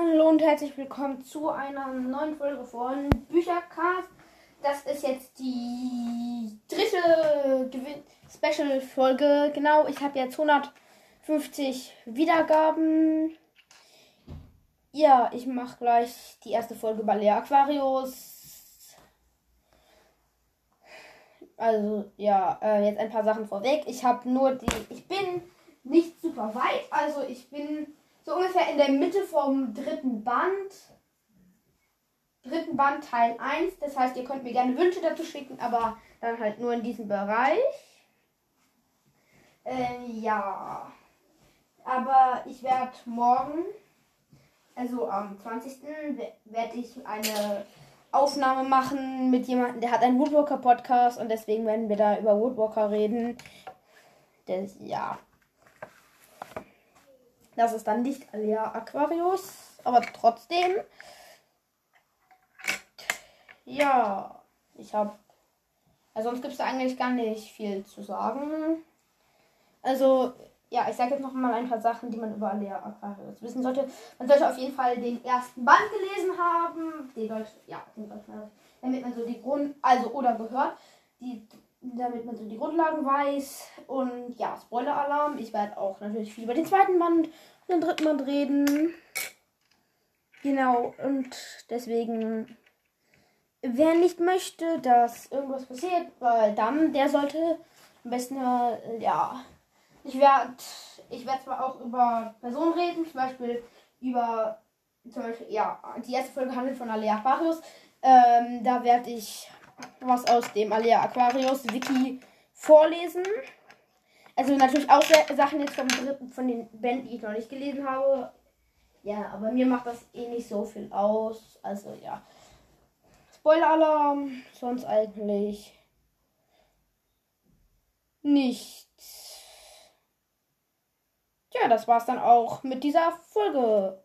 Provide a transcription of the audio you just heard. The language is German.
Hallo und herzlich willkommen zu einer neuen Folge von Büchercast. Das ist jetzt die dritte Special-Folge. Genau, ich habe jetzt 150 Wiedergaben. Ja, ich mache gleich die erste Folge bei Lea Aquarius. Also, ja, äh, jetzt ein paar Sachen vorweg. Ich habe nur die. Ich bin nicht super weit. Also, ich bin so ungefähr in der Mitte vom dritten Band. Dritten Band Teil 1. Das heißt, ihr könnt mir gerne Wünsche dazu schicken, aber dann halt nur in diesem Bereich. Äh, ja. Aber ich werde morgen, also am 20. werde ich eine Aufnahme machen mit jemandem, der hat einen Woodwalker Podcast und deswegen werden wir da über Woodwalker reden. Das, ja. Das ist dann nicht Alea Aquarius, aber trotzdem. Ja, ich habe. Also sonst gibt es eigentlich gar nicht viel zu sagen. Also, ja, ich sage jetzt noch mal ein paar Sachen, die man über Alea Aquarius wissen sollte. Man sollte auf jeden Fall den ersten Band gelesen haben. Den sollte, ja, den man, damit man so die Grund, also oder gehört, die damit man so die Grundlagen weiß. Und ja, Spoiler-Alarm. Ich werde auch natürlich viel über den zweiten Band und den dritten Band reden. Genau, und deswegen, wer nicht möchte, dass irgendwas passiert, weil dann, der sollte am besten, äh, ja, ich werde ich werd zwar auch über Personen reden, zum Beispiel über, zum Beispiel, ja, die erste Folge handelt von Alea Aquarius. Ähm, da werde ich was aus dem Alea Aquarius Wiki vorlesen. Also natürlich auch Sachen jetzt vom dritten, von den Bänden, die ich noch nicht gelesen habe. Ja, aber mir macht das eh nicht so viel aus. Also ja. Spoiler-Alarm. Sonst eigentlich nichts. Tja, das war's dann auch mit dieser Folge.